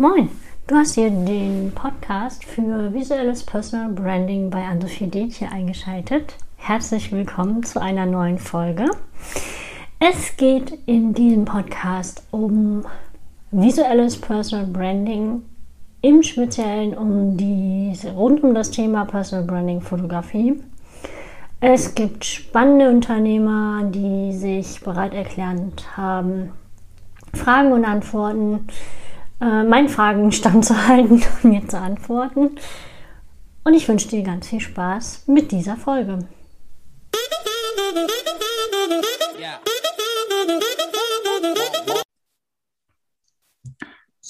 Moin, du hast hier den Podcast für visuelles Personal Branding bei Anne-Sophie Detje eingeschaltet. Herzlich willkommen zu einer neuen Folge. Es geht in diesem Podcast um visuelles Personal Branding, im Speziellen um die, rund um das Thema Personal Branding Fotografie. Es gibt spannende Unternehmer, die sich bereit erklärt haben, Fragen und Antworten, äh, meinen Fragen standzuhalten und mir zu antworten. Und ich wünsche dir ganz viel Spaß mit dieser Folge.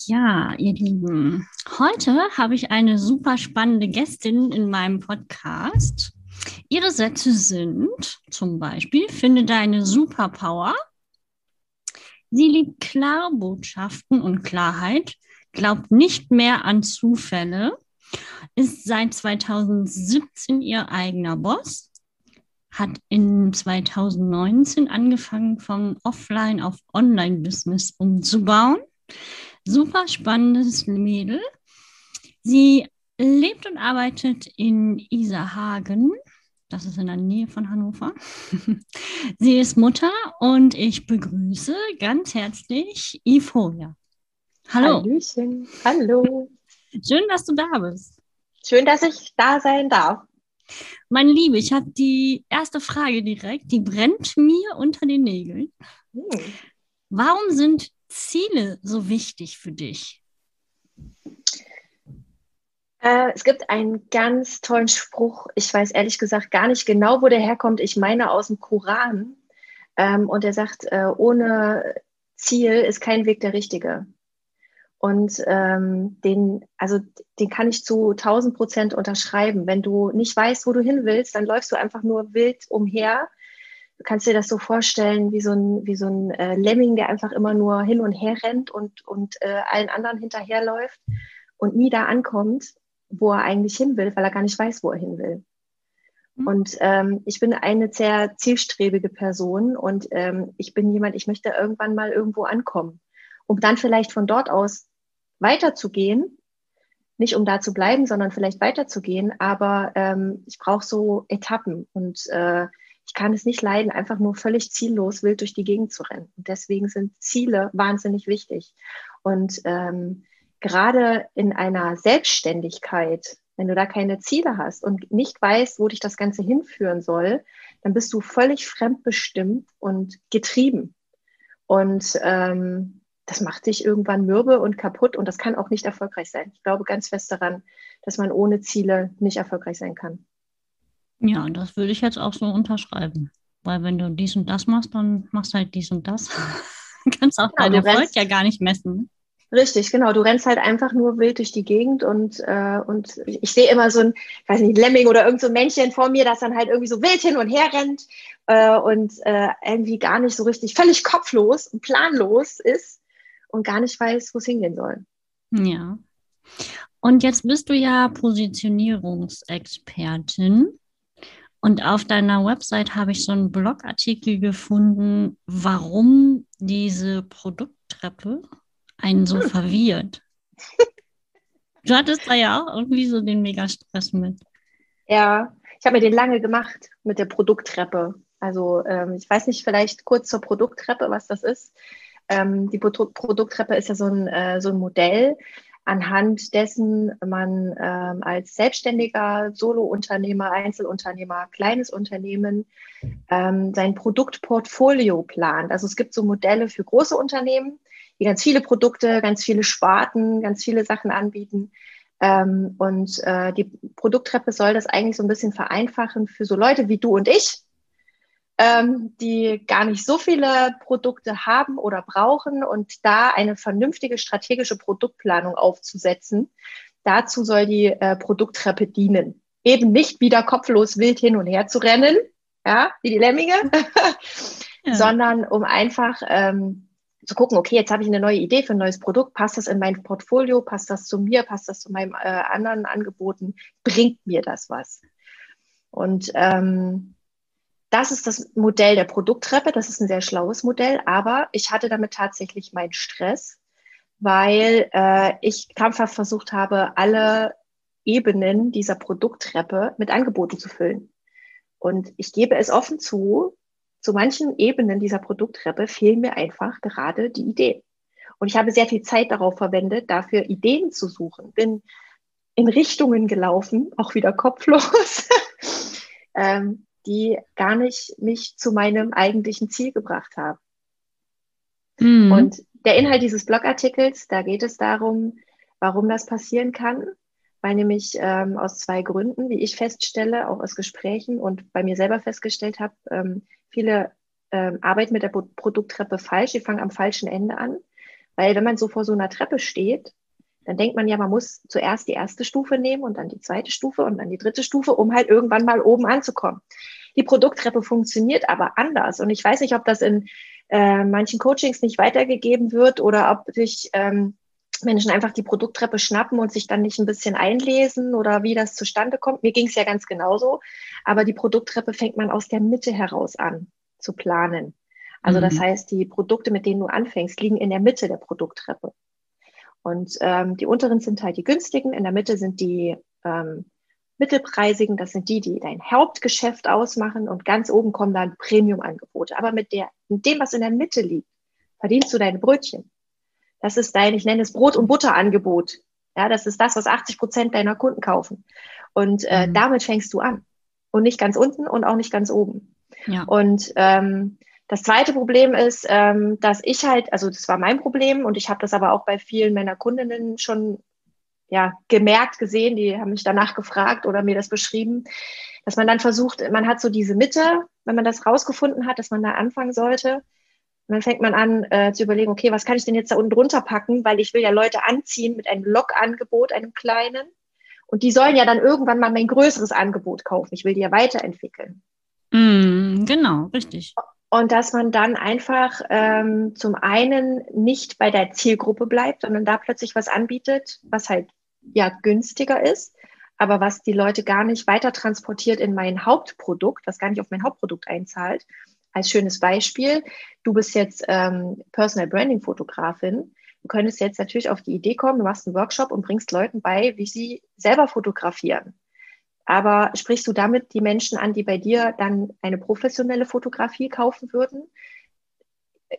Ja, ihr Lieben, heute habe ich eine super spannende Gästin in meinem Podcast. Ihre Sätze sind zum Beispiel, finde deine Superpower. Sie liebt klare Botschaften und Klarheit, glaubt nicht mehr an Zufälle, ist seit 2017 ihr eigener Boss, hat in 2019 angefangen, vom Offline auf Online-Business umzubauen. Super spannendes Mädel. Sie lebt und arbeitet in Iserhagen das ist in der Nähe von Hannover. Sie ist Mutter und ich begrüße ganz herzlich Iforia. Hallo. Hallöchen. Hallo. Schön, dass du da bist. Schön, dass ich da sein darf. Meine Liebe, ich habe die erste Frage direkt, die brennt mir unter den Nägeln. Hm. Warum sind Ziele so wichtig für dich? Äh, es gibt einen ganz tollen Spruch. Ich weiß ehrlich gesagt gar nicht genau, wo der herkommt. Ich meine aus dem Koran. Ähm, und er sagt, äh, ohne Ziel ist kein Weg der richtige. Und ähm, den, also den kann ich zu 1000 Prozent unterschreiben. Wenn du nicht weißt, wo du hin willst, dann läufst du einfach nur wild umher. Du kannst dir das so vorstellen wie so ein, wie so ein äh, Lemming, der einfach immer nur hin und her rennt und, und äh, allen anderen hinterherläuft und nie da ankommt wo er eigentlich hin will, weil er gar nicht weiß, wo er hin will. Mhm. Und ähm, ich bin eine sehr zielstrebige Person und ähm, ich bin jemand, ich möchte irgendwann mal irgendwo ankommen, um dann vielleicht von dort aus weiterzugehen. Nicht um da zu bleiben, sondern vielleicht weiterzugehen. Aber ähm, ich brauche so Etappen und äh, ich kann es nicht leiden, einfach nur völlig ziellos wild durch die Gegend zu rennen. Und deswegen sind Ziele wahnsinnig wichtig. Und ähm, gerade in einer Selbstständigkeit, wenn du da keine Ziele hast und nicht weißt, wo dich das Ganze hinführen soll, dann bist du völlig fremdbestimmt und getrieben. Und ähm, das macht dich irgendwann mürbe und kaputt und das kann auch nicht erfolgreich sein. Ich glaube ganz fest daran, dass man ohne Ziele nicht erfolgreich sein kann. Ja, das würde ich jetzt auch so unterschreiben. Weil wenn du dies und das machst, dann machst du halt dies und das. kannst auch ja, deinen Erfolg ja gar nicht messen. Richtig, genau. Du rennst halt einfach nur wild durch die Gegend und, äh, und ich sehe immer so ein, weiß nicht, Lemming oder irgend so ein Männchen vor mir, das dann halt irgendwie so wild hin und her rennt äh, und äh, irgendwie gar nicht so richtig, völlig kopflos und planlos ist und gar nicht weiß, wo es hingehen soll. Ja. Und jetzt bist du ja Positionierungsexpertin. Und auf deiner Website habe ich so einen Blogartikel gefunden, warum diese Produkttreppe einen so verwirrt. Du hattest da ja auch irgendwie so den Mega-Stress mit. Ja, ich habe mir den lange gemacht mit der Produkttreppe. Also ähm, ich weiß nicht, vielleicht kurz zur Produkttreppe, was das ist. Ähm, die Pro Produkttreppe ist ja so ein, äh, so ein Modell, anhand dessen man ähm, als Selbstständiger, Solounternehmer, Einzelunternehmer, kleines Unternehmen ähm, sein Produktportfolio plant. Also es gibt so Modelle für große Unternehmen, die ganz viele Produkte, ganz viele Sparten, ganz viele Sachen anbieten. Ähm, und äh, die Produkttreppe soll das eigentlich so ein bisschen vereinfachen für so Leute wie du und ich, ähm, die gar nicht so viele Produkte haben oder brauchen und da eine vernünftige strategische Produktplanung aufzusetzen. Dazu soll die äh, Produkttreppe dienen. Eben nicht wieder kopflos wild hin und her zu rennen, ja, wie die Lemminge, ja. sondern um einfach ähm, zu gucken, okay, jetzt habe ich eine neue Idee für ein neues Produkt, passt das in mein Portfolio, passt das zu mir, passt das zu meinen äh, anderen Angeboten, bringt mir das was? Und ähm, das ist das Modell der Produkttreppe, das ist ein sehr schlaues Modell, aber ich hatte damit tatsächlich meinen Stress, weil äh, ich krampfhaft versucht habe, alle Ebenen dieser Produkttreppe mit Angeboten zu füllen. Und ich gebe es offen zu, zu manchen Ebenen dieser Produkttreppe fehlen mir einfach gerade die Ideen. Und ich habe sehr viel Zeit darauf verwendet, dafür Ideen zu suchen. Bin in Richtungen gelaufen, auch wieder kopflos, ähm, die gar nicht mich zu meinem eigentlichen Ziel gebracht haben. Mhm. Und der Inhalt dieses Blogartikels, da geht es darum, warum das passieren kann, weil nämlich ähm, aus zwei Gründen, wie ich feststelle, auch aus Gesprächen und bei mir selber festgestellt habe, ähm, viele ähm, arbeiten mit der Produkttreppe falsch, die fangen am falschen Ende an, weil wenn man so vor so einer Treppe steht, dann denkt man ja, man muss zuerst die erste Stufe nehmen und dann die zweite Stufe und dann die dritte Stufe, um halt irgendwann mal oben anzukommen. Die Produkttreppe funktioniert aber anders. Und ich weiß nicht, ob das in äh, manchen Coachings nicht weitergegeben wird oder ob sich ähm, Menschen einfach die Produkttreppe schnappen und sich dann nicht ein bisschen einlesen oder wie das zustande kommt. Mir ging es ja ganz genauso. Aber die Produkttreppe fängt man aus der Mitte heraus an zu planen. Also mhm. das heißt, die Produkte, mit denen du anfängst, liegen in der Mitte der Produkttreppe. Und ähm, die unteren sind halt die günstigen, in der Mitte sind die ähm, mittelpreisigen, das sind die, die dein Hauptgeschäft ausmachen und ganz oben kommen dann Premium-Angebote. Aber mit, der, mit dem, was in der Mitte liegt, verdienst du deine Brötchen. Das ist dein, ich nenne es Brot- und Butterangebot. Ja, das ist das, was 80 Prozent deiner Kunden kaufen. Und äh, mhm. damit fängst du an. Und nicht ganz unten und auch nicht ganz oben. Ja. Und ähm, das zweite Problem ist, ähm, dass ich halt, also das war mein Problem und ich habe das aber auch bei vielen meiner Kundinnen schon ja, gemerkt, gesehen, die haben mich danach gefragt oder mir das beschrieben, dass man dann versucht, man hat so diese Mitte, wenn man das rausgefunden hat, dass man da anfangen sollte, und dann fängt man an äh, zu überlegen, okay, was kann ich denn jetzt da unten drunter packen, weil ich will ja Leute anziehen mit einem Log-Angebot, einem kleinen. Und die sollen ja dann irgendwann mal mein größeres Angebot kaufen. Ich will die ja weiterentwickeln. Mm, genau, richtig. Und dass man dann einfach ähm, zum einen nicht bei der Zielgruppe bleibt, sondern da plötzlich was anbietet, was halt ja günstiger ist, aber was die Leute gar nicht weiter transportiert in mein Hauptprodukt, was gar nicht auf mein Hauptprodukt einzahlt, als schönes Beispiel, du bist jetzt ähm, Personal Branding Fotografin. Du könntest jetzt natürlich auf die Idee kommen, du machst einen Workshop und bringst Leuten bei, wie sie selber fotografieren. Aber sprichst du damit die Menschen an, die bei dir dann eine professionelle Fotografie kaufen würden?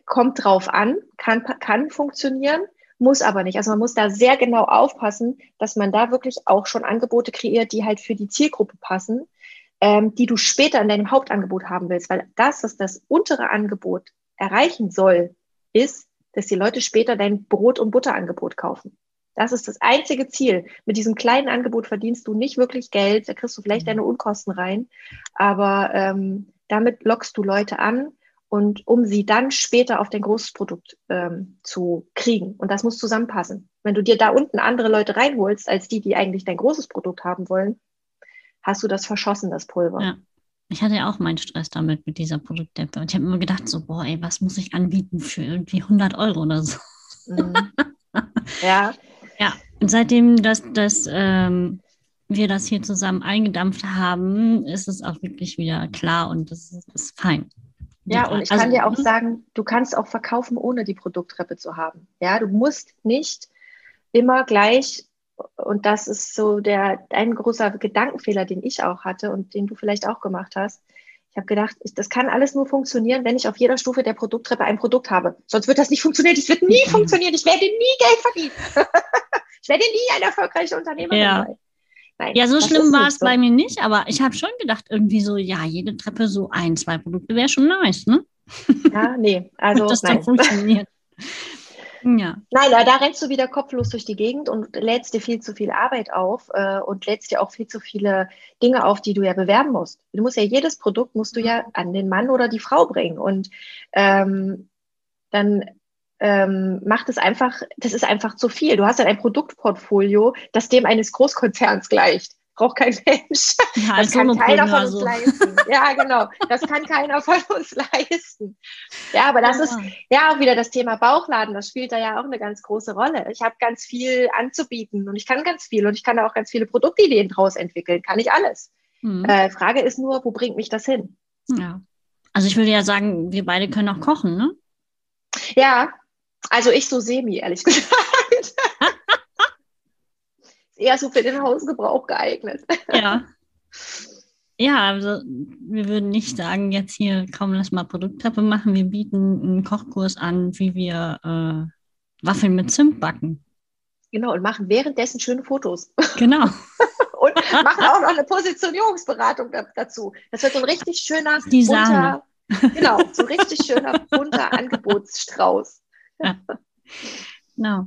Kommt drauf an, kann, kann funktionieren, muss aber nicht. Also man muss da sehr genau aufpassen, dass man da wirklich auch schon Angebote kreiert, die halt für die Zielgruppe passen ähm, die du später in deinem Hauptangebot haben willst. Weil das, was das untere Angebot erreichen soll, ist, dass die Leute später dein Brot- und Butterangebot kaufen. Das ist das einzige Ziel. Mit diesem kleinen Angebot verdienst du nicht wirklich Geld, da kriegst du vielleicht deine Unkosten rein, aber ähm, damit lockst du Leute an und um sie dann später auf dein großes Produkt ähm, zu kriegen. Und das muss zusammenpassen. Wenn du dir da unten andere Leute reinholst, als die, die eigentlich dein großes Produkt haben wollen, hast du das verschossen, das Pulver. Ja. Ich hatte ja auch meinen Stress damit, mit dieser Produktdeppe. Und ich habe immer gedacht, so, boah, ey, was muss ich anbieten für irgendwie 100 Euro oder so? Mhm. Ja. Ja, und seitdem, dass, dass ähm, wir das hier zusammen eingedampft haben, ist es auch wirklich wieder klar und das ist, ist fein. Ja, und ich also, kann dir auch sagen, du kannst auch verkaufen, ohne die Produkttreppe zu haben. Ja, du musst nicht immer gleich und das ist so der ein großer Gedankenfehler, den ich auch hatte und den du vielleicht auch gemacht hast. Ich habe gedacht, ich, das kann alles nur funktionieren, wenn ich auf jeder Stufe der Produkttreppe ein Produkt habe. Sonst wird das nicht funktionieren. Das wird nie funktionieren. Ich werde nie Geld verdienen. ich werde nie ein erfolgreicher Unternehmer ja. sein. Nein, ja, so schlimm war es so. bei mir nicht, aber ich habe schon gedacht, irgendwie so, ja, jede Treppe so ein, zwei Produkte wäre schon nice, ne? Ja, nee, also das nein. funktioniert. Ja. Nein, da rennst du wieder kopflos durch die Gegend und lädst dir viel zu viel Arbeit auf äh, und lädst dir auch viel zu viele Dinge auf, die du ja bewerben musst. Du musst ja jedes Produkt musst du ja an den Mann oder die Frau bringen und ähm, dann ähm, macht es einfach, das ist einfach zu viel. Du hast dann ein Produktportfolio, das dem eines Großkonzerns gleicht braucht kein Mensch. Ja, das kann keiner von uns so. leisten. Ja, genau. Das kann keiner von uns leisten. Ja, aber das ja. ist ja auch wieder das Thema Bauchladen. Das spielt da ja auch eine ganz große Rolle. Ich habe ganz viel anzubieten und ich kann ganz viel und ich kann da auch ganz viele Produktideen draus entwickeln. Kann ich alles. Mhm. Äh, Frage ist nur, wo bringt mich das hin? Ja. Also ich würde ja sagen, wir beide können auch kochen, ne? Ja, also ich so semi, ehrlich gesagt. Eher so für den Hausgebrauch geeignet. Ja. Ja, also wir würden nicht sagen, jetzt hier, komm, lass mal Produkttreppe machen. Wir bieten einen Kochkurs an, wie wir äh, Waffeln mit Zimt backen. Genau, und machen währenddessen schöne Fotos. Genau. und machen auch noch eine Positionierungsberatung dazu. Das wird so ein richtig schöner, Die bunter, genau, so ein richtig schöner, bunter Angebotsstrauß. Ja. Genau.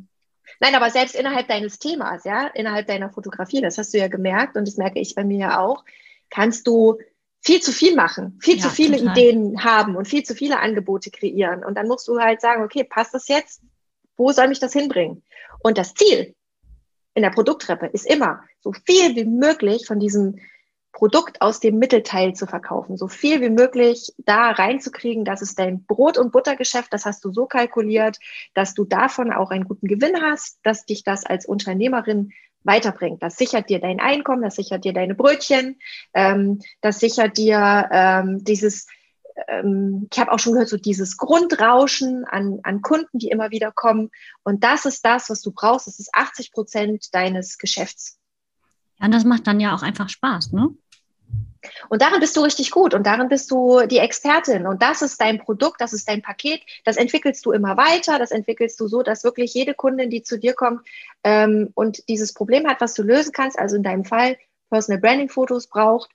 Nein, aber selbst innerhalb deines Themas, ja, innerhalb deiner Fotografie, das hast du ja gemerkt und das merke ich bei mir ja auch, kannst du viel zu viel machen, viel ja, zu viele total. Ideen haben und viel zu viele Angebote kreieren. Und dann musst du halt sagen, okay, passt das jetzt? Wo soll mich das hinbringen? Und das Ziel in der Produkttreppe ist immer, so viel wie möglich von diesem Produkt aus dem Mittelteil zu verkaufen, so viel wie möglich da reinzukriegen, dass es dein Brot- und Buttergeschäft, das hast du so kalkuliert, dass du davon auch einen guten Gewinn hast, dass dich das als Unternehmerin weiterbringt. Das sichert dir dein Einkommen, das sichert dir deine Brötchen, ähm, das sichert dir ähm, dieses, ähm, ich habe auch schon gehört, so dieses Grundrauschen an, an Kunden, die immer wieder kommen. Und das ist das, was du brauchst. Das ist 80 Prozent deines Geschäfts. Ja, und das macht dann ja auch einfach Spaß, ne? Und darin bist du richtig gut und darin bist du die Expertin. Und das ist dein Produkt, das ist dein Paket. Das entwickelst du immer weiter. Das entwickelst du so, dass wirklich jede Kundin, die zu dir kommt ähm, und dieses Problem hat, was du lösen kannst, also in deinem Fall Personal Branding Fotos braucht,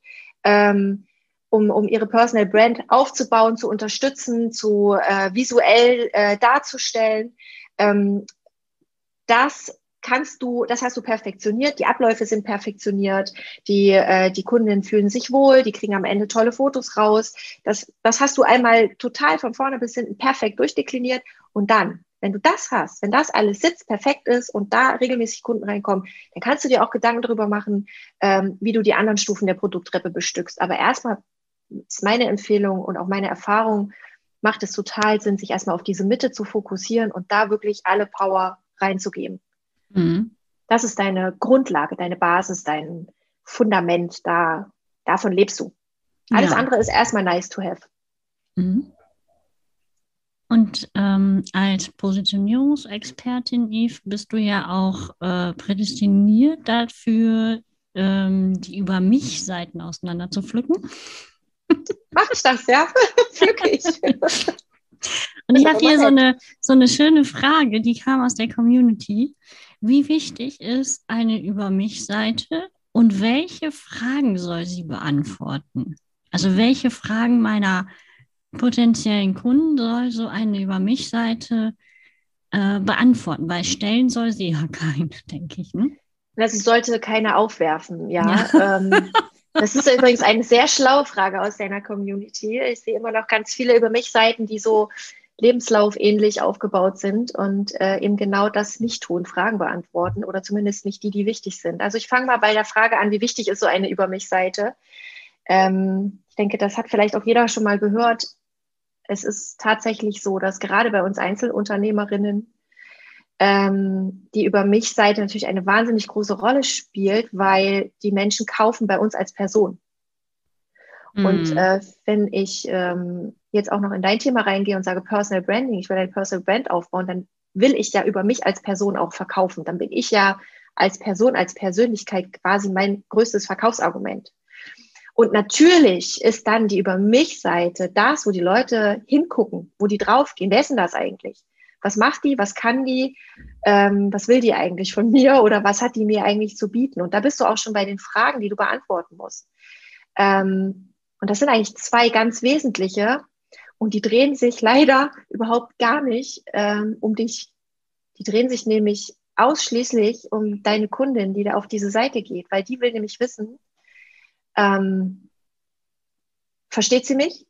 ähm, um, um ihre Personal Brand aufzubauen, zu unterstützen, zu äh, visuell äh, darzustellen. Ähm, das kannst du, das hast du perfektioniert, die Abläufe sind perfektioniert, die, äh, die Kundinnen fühlen sich wohl, die kriegen am Ende tolle Fotos raus. Das, das hast du einmal total von vorne bis hinten perfekt durchdekliniert. Und dann, wenn du das hast, wenn das alles sitzt, perfekt ist und da regelmäßig Kunden reinkommen, dann kannst du dir auch Gedanken darüber machen, ähm, wie du die anderen Stufen der Produkttreppe bestückst. Aber erstmal ist meine Empfehlung und auch meine Erfahrung, macht es total Sinn, sich erstmal auf diese Mitte zu fokussieren und da wirklich alle Power reinzugeben. Mhm. Das ist deine Grundlage, deine Basis, dein Fundament. Da, davon lebst du. Alles ja. andere ist erstmal nice to have. Mhm. Und ähm, als Positionierungsexpertin, Eve, bist du ja auch äh, prädestiniert dafür, ähm, die über mich Seiten auseinander zu pflücken. Mach ich das, ja? Pflücke ich. Und ich habe hier so eine, so eine schöne Frage, die kam aus der Community. Wie wichtig ist eine Über mich-Seite und welche Fragen soll sie beantworten? Also welche Fragen meiner potenziellen Kunden soll so eine Über mich-Seite äh, beantworten? Weil stellen soll sie ja keine, denke ich. Ne? Also sollte keine aufwerfen, ja. ja. Ähm, das ist übrigens eine sehr schlaue Frage aus deiner Community. Ich sehe immer noch ganz viele Über mich-Seiten, die so Lebenslauf ähnlich aufgebaut sind und äh, eben genau das nicht tun, Fragen beantworten oder zumindest nicht die, die wichtig sind. Also ich fange mal bei der Frage an, wie wichtig ist so eine Über mich-Seite? Ähm, ich denke, das hat vielleicht auch jeder schon mal gehört. Es ist tatsächlich so, dass gerade bei uns Einzelunternehmerinnen ähm, die Über mich-Seite natürlich eine wahnsinnig große Rolle spielt, weil die Menschen kaufen bei uns als Person. Und mhm. äh, wenn ich ähm, jetzt auch noch in dein Thema reingehe und sage Personal Branding, ich will ein Personal Brand aufbauen, dann will ich ja über mich als Person auch verkaufen. Dann bin ich ja als Person, als Persönlichkeit quasi mein größtes Verkaufsargument. Und natürlich ist dann die Über mich Seite das, wo die Leute hingucken, wo die draufgehen. Wer ist denn das eigentlich? Was macht die? Was kann die? Ähm, was will die eigentlich von mir? Oder was hat die mir eigentlich zu bieten? Und da bist du auch schon bei den Fragen, die du beantworten musst. Ähm, und das sind eigentlich zwei ganz wesentliche. Und die drehen sich leider überhaupt gar nicht ähm, um dich. Die drehen sich nämlich ausschließlich um deine Kundin, die da auf diese Seite geht, weil die will nämlich wissen, ähm, versteht sie mich?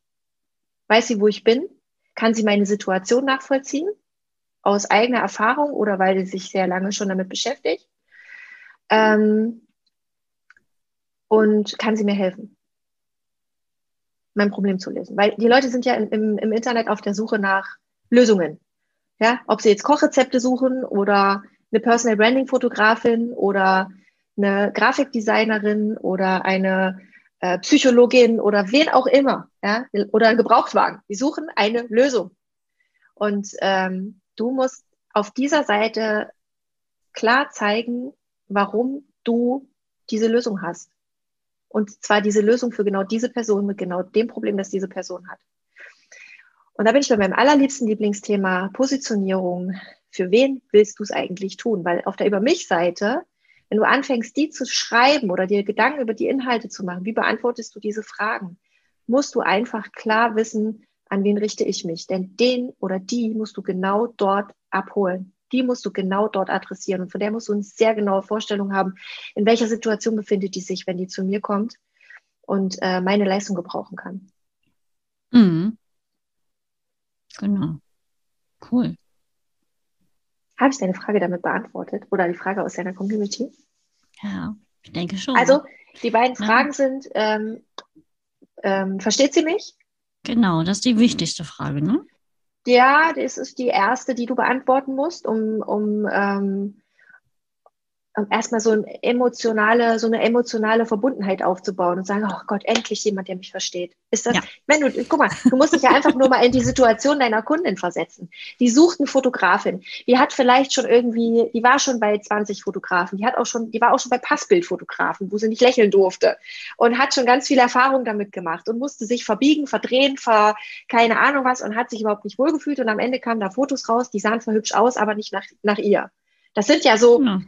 Weiß sie, wo ich bin? Kann sie meine Situation nachvollziehen? Aus eigener Erfahrung oder weil sie sich sehr lange schon damit beschäftigt? Ähm, und kann sie mir helfen? Mein Problem zu lösen. Weil die Leute sind ja im, im Internet auf der Suche nach Lösungen. Ja, ob sie jetzt Kochrezepte suchen oder eine Personal Branding Fotografin oder eine Grafikdesignerin oder eine äh, Psychologin oder wen auch immer, ja, oder ein Gebrauchtwagen. Die suchen eine Lösung. Und ähm, du musst auf dieser Seite klar zeigen, warum du diese Lösung hast. Und zwar diese Lösung für genau diese Person mit genau dem Problem, das diese Person hat. Und da bin ich bei meinem allerliebsten Lieblingsthema Positionierung. Für wen willst du es eigentlich tun? Weil auf der Über mich-Seite, wenn du anfängst, die zu schreiben oder dir Gedanken über die Inhalte zu machen, wie beantwortest du diese Fragen, musst du einfach klar wissen, an wen richte ich mich. Denn den oder die musst du genau dort abholen. Die musst du genau dort adressieren. Und von der musst du eine sehr genaue Vorstellung haben, in welcher Situation befindet die sich, wenn die zu mir kommt und äh, meine Leistung gebrauchen kann. Mhm. Genau. Cool. Habe ich deine Frage damit beantwortet oder die Frage aus deiner Community? Ja, ich denke schon. Also, die beiden Fragen ja. sind, ähm, ähm, versteht sie mich? Genau, das ist die wichtigste Frage, ne? Ja, das ist die erste, die du beantworten musst, um, um ähm, erstmal so eine emotionale, so eine emotionale Verbundenheit aufzubauen und sagen, oh Gott, endlich jemand, der mich versteht. Ist das, ja. wenn du, guck mal, du musst dich ja einfach nur mal in die Situation deiner Kundin versetzen. Die sucht eine Fotografin. Die hat vielleicht schon irgendwie, die war schon bei 20 Fotografen. Die hat auch schon, die war auch schon bei Passbildfotografen, wo sie nicht lächeln durfte und hat schon ganz viel Erfahrung damit gemacht und musste sich verbiegen, verdrehen, ver, keine Ahnung was und hat sich überhaupt nicht wohlgefühlt und am Ende kamen da Fotos raus, die sahen zwar hübsch aus, aber nicht nach, nach ihr. Das sind ja so, ja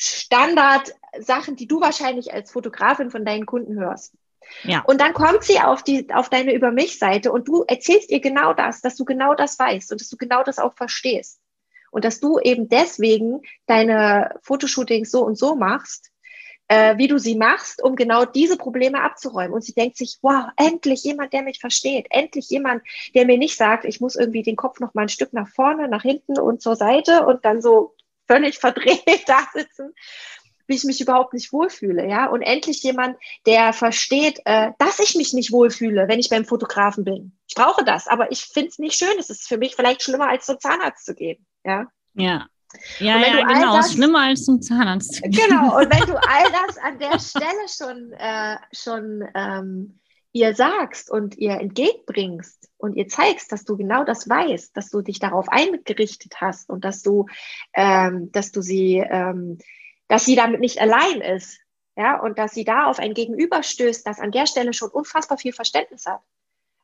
Standard-Sachen, die du wahrscheinlich als Fotografin von deinen Kunden hörst. Ja. Und dann kommt sie auf die, auf deine Über mich-Seite und du erzählst ihr genau das, dass du genau das weißt und dass du genau das auch verstehst. Und dass du eben deswegen deine Fotoshootings so und so machst, äh, wie du sie machst, um genau diese Probleme abzuräumen. Und sie denkt sich, wow, endlich jemand, der mich versteht. Endlich jemand, der mir nicht sagt, ich muss irgendwie den Kopf noch mal ein Stück nach vorne, nach hinten und zur Seite und dann so völlig verdreht da sitzen, wie ich mich überhaupt nicht wohlfühle, ja. Und endlich jemand, der versteht, äh, dass ich mich nicht wohlfühle, wenn ich beim Fotografen bin. Ich brauche das, aber ich finde es nicht schön. Es ist für mich vielleicht schlimmer, als zum Zahnarzt zu gehen, ja. Ja. Ja, ja, genau, das, schlimmer als zum Zahnarzt zu gehen. Genau, und wenn du all das an der Stelle schon, äh, schon ähm, ihr sagst und ihr entgegenbringst und ihr zeigst, dass du genau das weißt, dass du dich darauf eingerichtet hast und dass du, ähm, dass du sie, ähm, dass sie damit nicht allein ist, ja, und dass sie da auf ein Gegenüber stößt, das an der Stelle schon unfassbar viel Verständnis hat.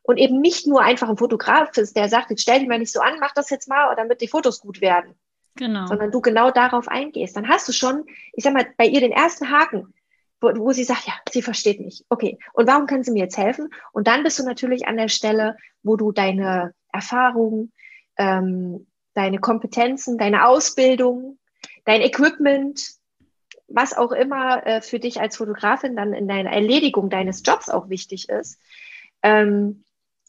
Und eben nicht nur einfach ein Fotograf ist, der sagt, jetzt stell dich mal nicht so an, mach das jetzt mal, damit die Fotos gut werden. Genau. Sondern du genau darauf eingehst. Dann hast du schon, ich sag mal, bei ihr den ersten Haken wo, wo sie sagt, ja, sie versteht mich. Okay, und warum können Sie mir jetzt helfen? Und dann bist du natürlich an der Stelle, wo du deine Erfahrungen, ähm, deine Kompetenzen, deine Ausbildung, dein Equipment, was auch immer äh, für dich als Fotografin dann in deiner Erledigung deines Jobs auch wichtig ist, ähm,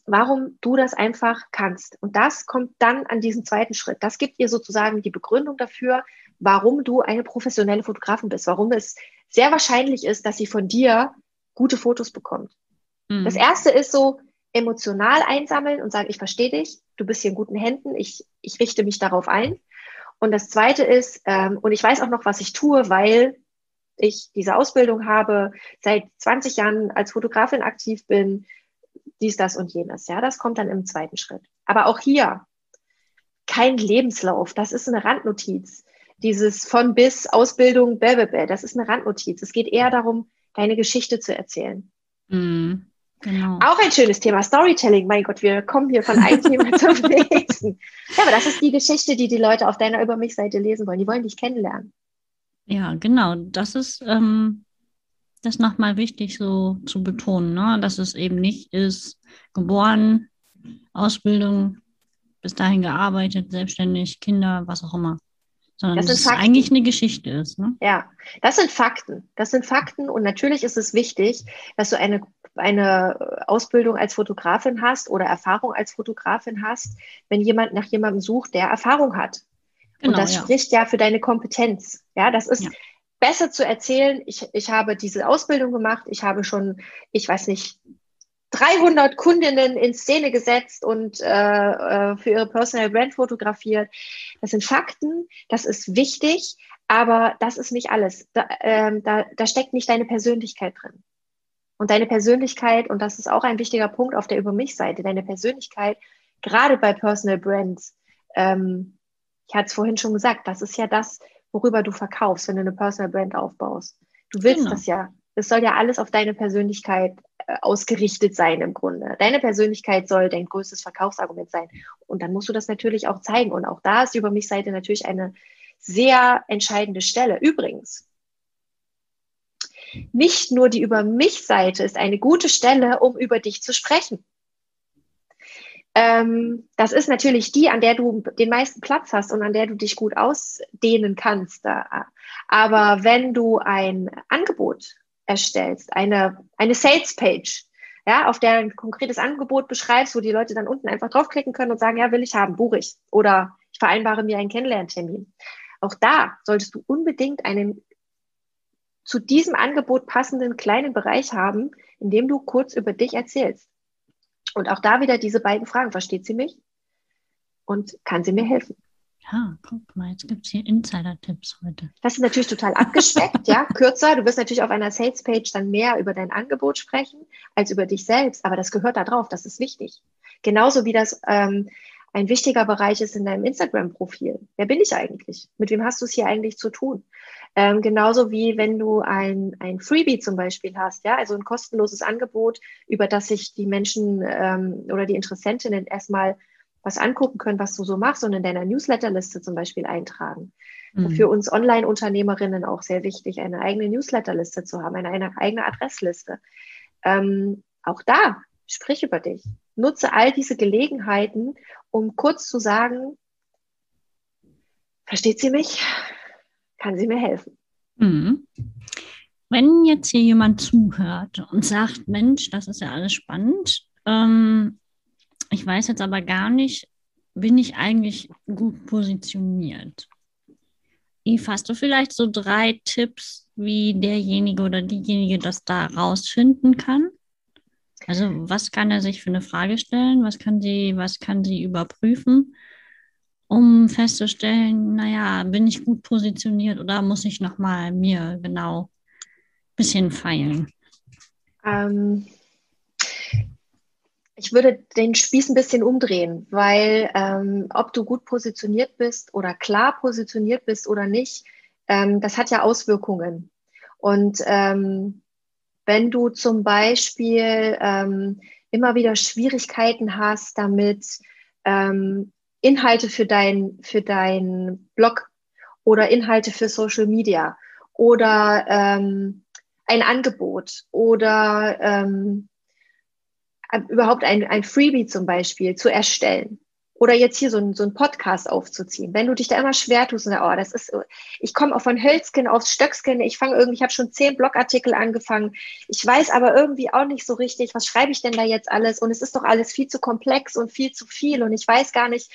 warum du das einfach kannst. Und das kommt dann an diesen zweiten Schritt. Das gibt dir sozusagen die Begründung dafür, warum du eine professionelle Fotografin bist, warum es sehr wahrscheinlich ist, dass sie von dir gute Fotos bekommt. Mhm. Das erste ist so emotional einsammeln und sagen, ich verstehe dich, du bist hier in guten Händen, ich, ich richte mich darauf ein. Und das zweite ist, ähm, und ich weiß auch noch, was ich tue, weil ich diese Ausbildung habe, seit 20 Jahren als Fotografin aktiv bin, dies, das und jenes. Ja, das kommt dann im zweiten Schritt. Aber auch hier kein Lebenslauf. Das ist eine Randnotiz dieses von bis Ausbildung, blablabla, das ist eine Randnotiz. Es geht eher darum, deine Geschichte zu erzählen. Mm, genau. Auch ein schönes Thema, Storytelling. Mein Gott, wir kommen hier von einem Thema zum nächsten. Ja, aber das ist die Geschichte, die die Leute auf deiner Über mich-Seite lesen wollen. Die wollen dich kennenlernen. Ja, genau. Das ist ähm, das nochmal wichtig so zu betonen, ne? dass es eben nicht ist, geboren, Ausbildung, bis dahin gearbeitet, selbstständig, Kinder, was auch immer sondern das dass es eigentlich eine Geschichte ist. Ne? Ja, das sind Fakten. Das sind Fakten und natürlich ist es wichtig, dass du eine, eine Ausbildung als Fotografin hast oder Erfahrung als Fotografin hast, wenn jemand nach jemandem sucht, der Erfahrung hat. Genau, und das ja. spricht ja für deine Kompetenz. Ja, das ist ja. besser zu erzählen. Ich, ich habe diese Ausbildung gemacht. Ich habe schon, ich weiß nicht, 300 Kundinnen in Szene gesetzt und äh, äh, für ihre Personal Brand fotografiert. Das sind Fakten, das ist wichtig, aber das ist nicht alles. Da, ähm, da, da steckt nicht deine Persönlichkeit drin. Und deine Persönlichkeit, und das ist auch ein wichtiger Punkt auf der Über mich-Seite, deine Persönlichkeit, gerade bei Personal Brands, ähm, ich hatte es vorhin schon gesagt, das ist ja das, worüber du verkaufst, wenn du eine Personal Brand aufbaust. Du willst genau. das ja. Es soll ja alles auf deine Persönlichkeit ausgerichtet sein im Grunde. Deine Persönlichkeit soll dein größtes Verkaufsargument sein. Und dann musst du das natürlich auch zeigen. Und auch da ist die Über mich Seite natürlich eine sehr entscheidende Stelle. Übrigens, nicht nur die Über mich Seite ist eine gute Stelle, um über dich zu sprechen. Ähm, das ist natürlich die, an der du den meisten Platz hast und an der du dich gut ausdehnen kannst. Aber wenn du ein Angebot erstellst, eine, eine Sales Page, ja, auf der ein konkretes Angebot beschreibst, wo die Leute dann unten einfach draufklicken können und sagen, ja, will ich haben, buche ich. Oder ich vereinbare mir einen Kennenlerntermin. Auch da solltest du unbedingt einen zu diesem Angebot passenden kleinen Bereich haben, in dem du kurz über dich erzählst. Und auch da wieder diese beiden Fragen. Versteht sie mich? Und kann sie mir helfen? Ja, guck mal, jetzt gibt es hier Insider-Tipps heute. Das ist natürlich total abgespeckt, ja, kürzer. Du wirst natürlich auf einer Sales-Page dann mehr über dein Angebot sprechen als über dich selbst, aber das gehört da drauf, das ist wichtig. Genauso wie das ähm, ein wichtiger Bereich ist in deinem Instagram-Profil. Wer bin ich eigentlich? Mit wem hast du es hier eigentlich zu tun? Ähm, genauso wie wenn du ein, ein Freebie zum Beispiel hast, ja, also ein kostenloses Angebot, über das sich die Menschen ähm, oder die Interessentinnen erstmal was angucken können, was du so machst und in deiner Newsletterliste zum Beispiel eintragen. Mhm. Für uns Online-Unternehmerinnen auch sehr wichtig, eine eigene Newsletterliste zu haben, eine, eine eigene Adressliste. Ähm, auch da, sprich über dich. Nutze all diese Gelegenheiten, um kurz zu sagen, versteht sie mich? Kann sie mir helfen? Mhm. Wenn jetzt hier jemand zuhört und sagt, Mensch, das ist ja alles spannend, ähm, ich weiß jetzt aber gar nicht, bin ich eigentlich gut positioniert? Eve, hast du vielleicht so drei Tipps, wie derjenige oder diejenige das da rausfinden kann? Also was kann er sich für eine Frage stellen? Was kann sie, was kann sie überprüfen, um festzustellen, naja, bin ich gut positioniert oder muss ich nochmal mir genau ein bisschen feilen? Ähm, ich würde den Spieß ein bisschen umdrehen, weil ähm, ob du gut positioniert bist oder klar positioniert bist oder nicht, ähm, das hat ja Auswirkungen. Und ähm, wenn du zum Beispiel ähm, immer wieder Schwierigkeiten hast, damit ähm, Inhalte für dein, für dein Blog oder Inhalte für Social Media oder ähm, ein Angebot oder ähm, überhaupt ein, ein Freebie zum Beispiel zu erstellen oder jetzt hier so ein, so ein Podcast aufzuziehen. Wenn du dich da immer schwer tust und sagst, oh, das ist, ich komme auch von Hölzken aufs Stöcksken, ich fange irgendwie, ich habe schon zehn Blogartikel angefangen, ich weiß aber irgendwie auch nicht so richtig, was schreibe ich denn da jetzt alles und es ist doch alles viel zu komplex und viel zu viel und ich weiß gar nicht,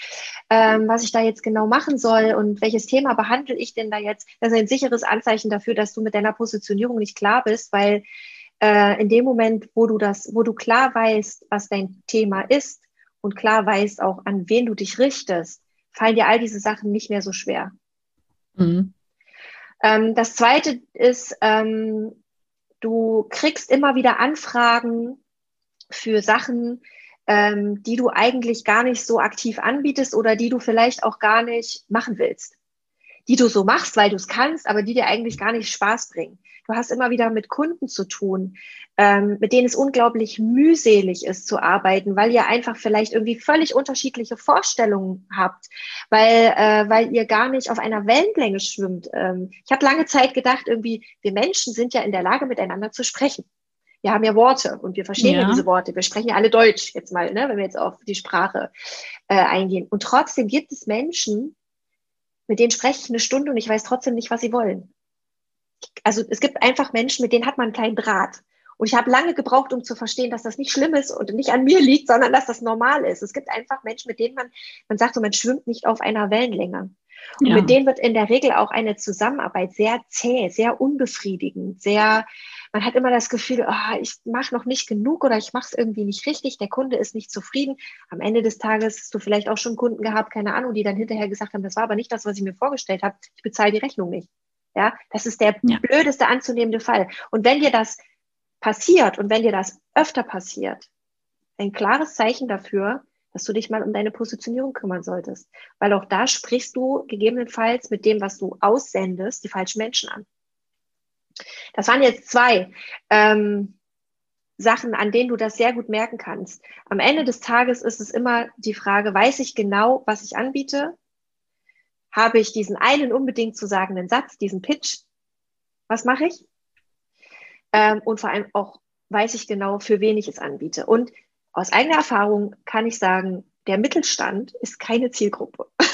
ähm, was ich da jetzt genau machen soll und welches Thema behandle ich denn da jetzt. Das ist ein sicheres Anzeichen dafür, dass du mit deiner Positionierung nicht klar bist, weil äh, in dem Moment, wo du das, wo du klar weißt, was dein Thema ist und klar weißt auch, an wen du dich richtest, fallen dir all diese Sachen nicht mehr so schwer. Mhm. Ähm, das zweite ist, ähm, du kriegst immer wieder Anfragen für Sachen, ähm, die du eigentlich gar nicht so aktiv anbietest oder die du vielleicht auch gar nicht machen willst. Die du so machst, weil du es kannst, aber die dir eigentlich gar nicht Spaß bringen. Du hast immer wieder mit Kunden zu tun, ähm, mit denen es unglaublich mühselig ist zu arbeiten, weil ihr einfach vielleicht irgendwie völlig unterschiedliche Vorstellungen habt, weil, äh, weil ihr gar nicht auf einer Wellenlänge schwimmt. Ähm, ich habe lange Zeit gedacht, irgendwie, wir Menschen sind ja in der Lage, miteinander zu sprechen. Wir haben ja Worte und wir verstehen ja, ja diese Worte. Wir sprechen ja alle Deutsch jetzt mal, ne, wenn wir jetzt auf die Sprache äh, eingehen. Und trotzdem gibt es Menschen, mit denen spreche ich eine Stunde und ich weiß trotzdem nicht, was sie wollen also es gibt einfach Menschen, mit denen hat man einen kleinen Draht. Und ich habe lange gebraucht, um zu verstehen, dass das nicht schlimm ist und nicht an mir liegt, sondern dass das normal ist. Es gibt einfach Menschen, mit denen man, man sagt so, man schwimmt nicht auf einer Wellenlänge. Und ja. mit denen wird in der Regel auch eine Zusammenarbeit sehr zäh, sehr unbefriedigend, sehr, man hat immer das Gefühl, oh, ich mache noch nicht genug oder ich mache es irgendwie nicht richtig, der Kunde ist nicht zufrieden. Am Ende des Tages hast du vielleicht auch schon Kunden gehabt, keine Ahnung, die dann hinterher gesagt haben, das war aber nicht das, was ich mir vorgestellt habe, ich bezahle die Rechnung nicht. Ja, das ist der ja. blödeste anzunehmende Fall. Und wenn dir das passiert und wenn dir das öfter passiert, ein klares Zeichen dafür, dass du dich mal um deine Positionierung kümmern solltest. Weil auch da sprichst du gegebenenfalls mit dem, was du aussendest, die falschen Menschen an. Das waren jetzt zwei ähm, Sachen, an denen du das sehr gut merken kannst. Am Ende des Tages ist es immer die Frage, weiß ich genau, was ich anbiete? Habe ich diesen einen unbedingt zu sagenden Satz, diesen Pitch? Was mache ich? Ähm, und vor allem auch, weiß ich genau, für wen ich es anbiete. Und aus eigener Erfahrung kann ich sagen, der Mittelstand ist keine Zielgruppe.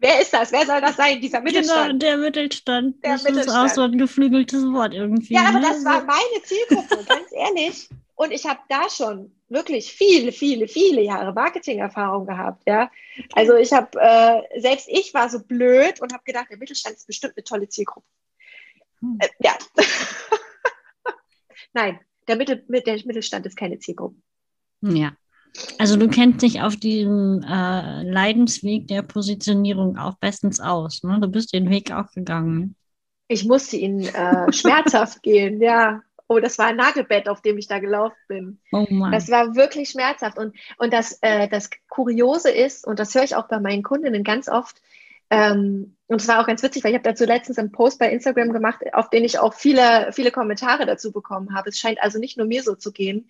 Wer ist das? Wer soll das sein, dieser genau, Mittelstand? Genau, der Mittelstand. Der das Mittelstand. ist auch so ein geflügeltes Wort irgendwie. Ja, aber ne? das war meine Zielgruppe, ganz ehrlich. Und ich habe da schon wirklich viele, viele, viele Jahre Marketingerfahrung gehabt. Ja, also ich habe äh, selbst ich war so blöd und habe gedacht, der Mittelstand ist bestimmt eine tolle Zielgruppe. Hm. Äh, ja. Nein, der, Mittel, der Mittelstand ist keine Zielgruppe. Ja. Also du kennst dich auf diesem äh, Leidensweg der Positionierung auch bestens aus. Ne? Du bist den Weg auch gegangen. Ich musste ihn äh, schmerzhaft gehen, ja. Oh, das war ein Nagelbett, auf dem ich da gelaufen bin. Oh Mann. Das war wirklich schmerzhaft. Und, und das, äh, das Kuriose ist, und das höre ich auch bei meinen Kundinnen ganz oft, ähm, und es war auch ganz witzig, weil ich habe dazu letztens einen Post bei Instagram gemacht, auf den ich auch viele, viele Kommentare dazu bekommen habe. Es scheint also nicht nur mir so zu gehen.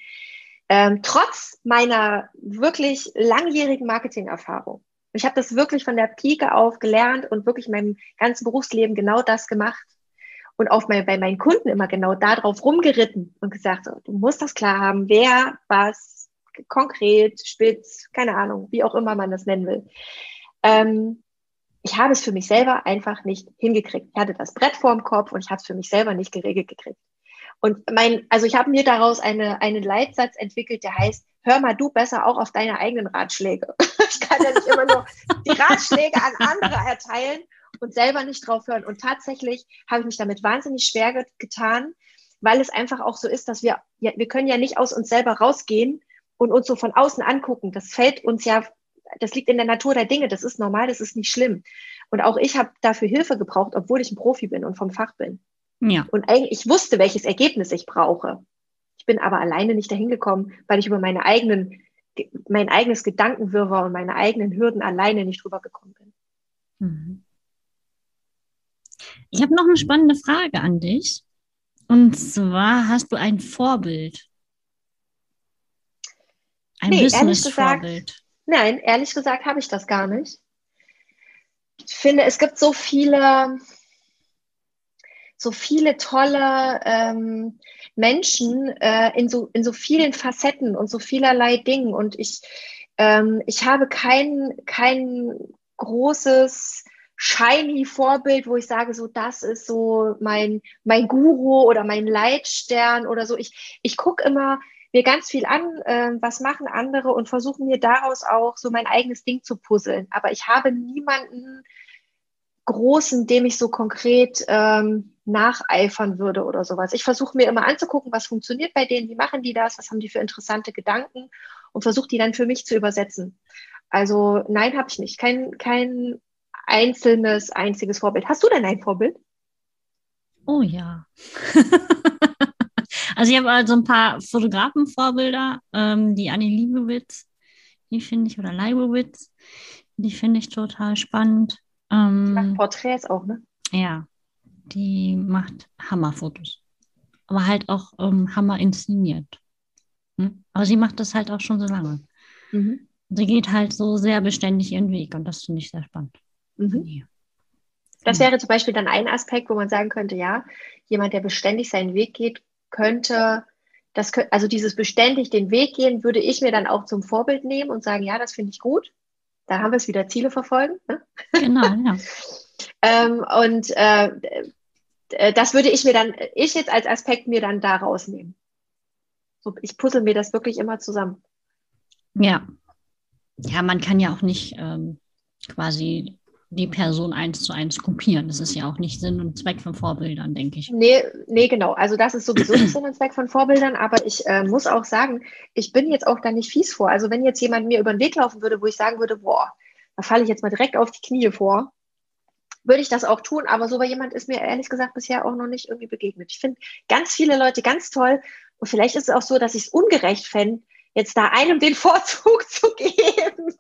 Ähm, trotz meiner wirklich langjährigen Marketingerfahrung. Ich habe das wirklich von der Pike auf gelernt und wirklich in meinem ganzen Berufsleben genau das gemacht und auf mein, bei meinen Kunden immer genau darauf rumgeritten und gesagt, so, du musst das klar haben, wer, was, konkret, spitz, keine Ahnung, wie auch immer man das nennen will. Ähm, ich habe es für mich selber einfach nicht hingekriegt. Ich hatte das Brett vorm Kopf und ich habe es für mich selber nicht geregelt gekriegt. Und mein, also ich habe mir daraus eine, einen Leitsatz entwickelt, der heißt, hör mal du besser auch auf deine eigenen Ratschläge. ich kann ja nicht immer nur die Ratschläge an andere erteilen und selber nicht drauf hören. Und tatsächlich habe ich mich damit wahnsinnig schwer getan, weil es einfach auch so ist, dass wir, ja, wir können ja nicht aus uns selber rausgehen und uns so von außen angucken. Das fällt uns ja, das liegt in der Natur der Dinge. Das ist normal, das ist nicht schlimm. Und auch ich habe dafür Hilfe gebraucht, obwohl ich ein Profi bin und vom Fach bin. Ja. Und eigentlich, ich wusste, welches Ergebnis ich brauche. Ich bin aber alleine nicht dahin gekommen, weil ich über meine eigenen, mein eigenes Gedankenwirrwarr und meine eigenen Hürden alleine nicht drüber gekommen bin. Mhm. Ich habe noch eine spannende Frage an dich. Und zwar hast du ein Vorbild? Ein nee, Business-Vorbild? Nein, ehrlich gesagt habe ich das gar nicht. Ich finde, es gibt so viele, so viele tolle ähm, Menschen äh, in, so, in so vielen Facetten und so vielerlei Dingen. Und ich, ähm, ich habe kein, kein großes shiny Vorbild, wo ich sage, so das ist so mein, mein Guru oder mein Leitstern oder so. Ich, ich gucke immer mir ganz viel an, äh, was machen andere und versuche mir daraus auch so mein eigenes Ding zu puzzeln. Aber ich habe niemanden großen, dem ich so konkret ähm, nacheifern würde oder sowas. Ich versuche mir immer anzugucken, was funktioniert bei denen, wie machen die das, was haben die für interessante Gedanken und versuche die dann für mich zu übersetzen. Also nein, habe ich nicht. Kein, kein einzelnes, einziges Vorbild. Hast du denn ein Vorbild? Oh ja. also ich habe also ein paar Fotografenvorbilder, ähm, die Annie Liebowitz, die finde ich, oder Leibowitz, die finde ich total spannend. Ähm, macht Porträts auch, ne? Ja, die macht Hammerfotos. Aber halt auch ähm, Hammer inszeniert. Hm? Aber sie macht das halt auch schon so lange. Mhm. Sie geht halt so sehr beständig ihren Weg und das finde ich sehr spannend. Mhm. Das wäre zum Beispiel dann ein Aspekt, wo man sagen könnte, ja, jemand, der beständig seinen Weg geht, könnte, das, also dieses beständig den Weg gehen, würde ich mir dann auch zum Vorbild nehmen und sagen, ja, das finde ich gut. Da haben wir es wieder, Ziele verfolgen. Ne? Genau, ja. ähm, und äh, das würde ich mir dann, ich jetzt als Aspekt mir dann da rausnehmen. So, ich puzzle mir das wirklich immer zusammen. Ja. Ja, man kann ja auch nicht ähm, quasi die Person eins zu eins kopieren. Das ist ja auch nicht Sinn und Zweck von Vorbildern, denke ich. Nee, nee, genau. Also das ist sowieso nicht Sinn und Zweck von Vorbildern, aber ich äh, muss auch sagen, ich bin jetzt auch da nicht fies vor. Also wenn jetzt jemand mir über den Weg laufen würde, wo ich sagen würde, boah, da falle ich jetzt mal direkt auf die Knie vor, würde ich das auch tun, aber so bei jemand ist mir ehrlich gesagt bisher auch noch nicht irgendwie begegnet. Ich finde ganz viele Leute ganz toll Und vielleicht ist es auch so, dass ich es ungerecht fände, jetzt da einem den Vorzug zu geben.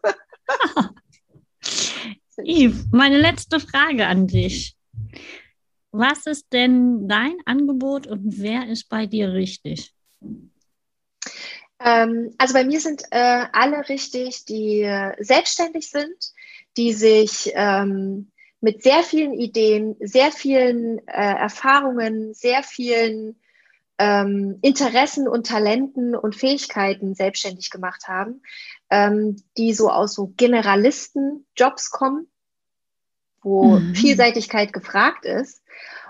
Yves, meine letzte Frage an dich. Was ist denn dein Angebot und wer ist bei dir richtig? Ähm, also bei mir sind äh, alle richtig, die äh, selbstständig sind, die sich ähm, mit sehr vielen Ideen, sehr vielen äh, Erfahrungen, sehr vielen ähm, Interessen und Talenten und Fähigkeiten selbstständig gemacht haben, ähm, die so aus so Generalisten-Jobs kommen, wo mhm. Vielseitigkeit gefragt ist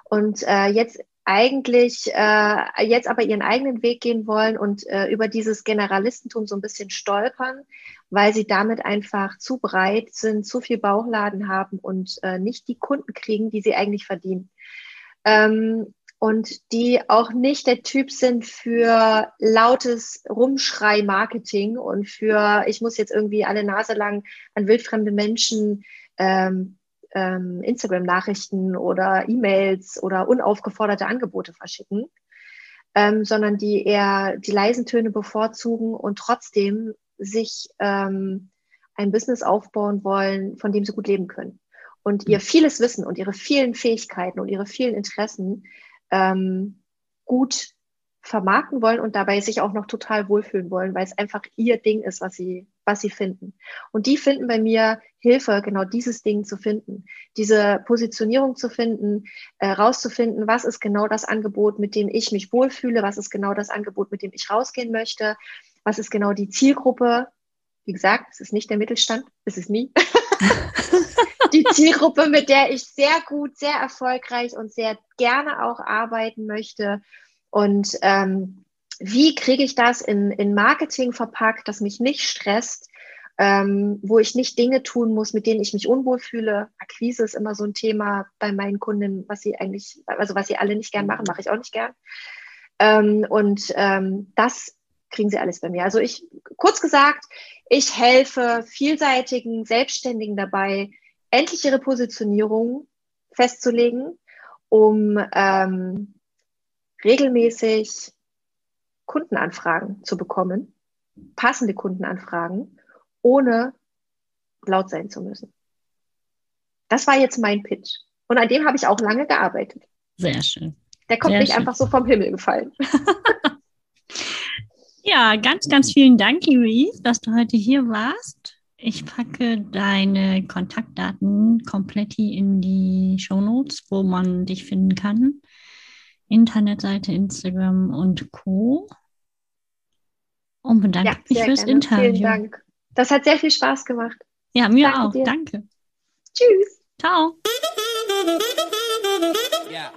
und äh, jetzt eigentlich äh, jetzt aber ihren eigenen Weg gehen wollen und äh, über dieses Generalistentum so ein bisschen stolpern, weil sie damit einfach zu breit sind, zu viel Bauchladen haben und äh, nicht die Kunden kriegen, die sie eigentlich verdienen. Ähm, und die auch nicht der Typ sind für lautes Rumschrei-Marketing und für, ich muss jetzt irgendwie alle Nase lang an wildfremde Menschen ähm, ähm, Instagram-Nachrichten oder E-Mails oder unaufgeforderte Angebote verschicken, ähm, sondern die eher die leisen Töne bevorzugen und trotzdem sich ähm, ein Business aufbauen wollen, von dem sie gut leben können. Und ihr mhm. vieles Wissen und ihre vielen Fähigkeiten und ihre vielen Interessen ähm, gut vermarkten wollen und dabei sich auch noch total wohlfühlen wollen, weil es einfach ihr Ding ist, was sie, was sie finden. Und die finden bei mir Hilfe, genau dieses Ding zu finden, diese Positionierung zu finden, äh, rauszufinden, was ist genau das Angebot, mit dem ich mich wohlfühle, was ist genau das Angebot, mit dem ich rausgehen möchte, was ist genau die Zielgruppe. Wie gesagt, es ist nicht der Mittelstand, es ist nie. die Zielgruppe, mit der ich sehr gut, sehr erfolgreich und sehr gerne auch arbeiten möchte und ähm, wie kriege ich das in, in Marketing verpackt, das mich nicht stresst, ähm, wo ich nicht Dinge tun muss, mit denen ich mich unwohl fühle. Akquise ist immer so ein Thema bei meinen Kunden, was sie eigentlich, also was sie alle nicht gern machen, mache ich auch nicht gern. Ähm, und ähm, das kriegen sie alles bei mir. Also ich, kurz gesagt, ich helfe vielseitigen Selbstständigen dabei, endlich ihre Positionierung festzulegen, um ähm, regelmäßig Kundenanfragen zu bekommen, passende Kundenanfragen, ohne laut sein zu müssen. Das war jetzt mein Pitch. Und an dem habe ich auch lange gearbeitet. Sehr schön. Der kommt Sehr nicht schön. einfach so vom Himmel gefallen. ja, ganz, ganz vielen Dank, Louise, dass du heute hier warst. Ich packe deine Kontaktdaten komplett in die Shownotes, wo man dich finden kann. Internetseite, Instagram und Co. Und bedanke ja, mich fürs gerne. Interview. Vielen Dank. Das hat sehr viel Spaß gemacht. Ja, mir Danke auch. dir. Danke. Tschüss. Ciao. Yeah.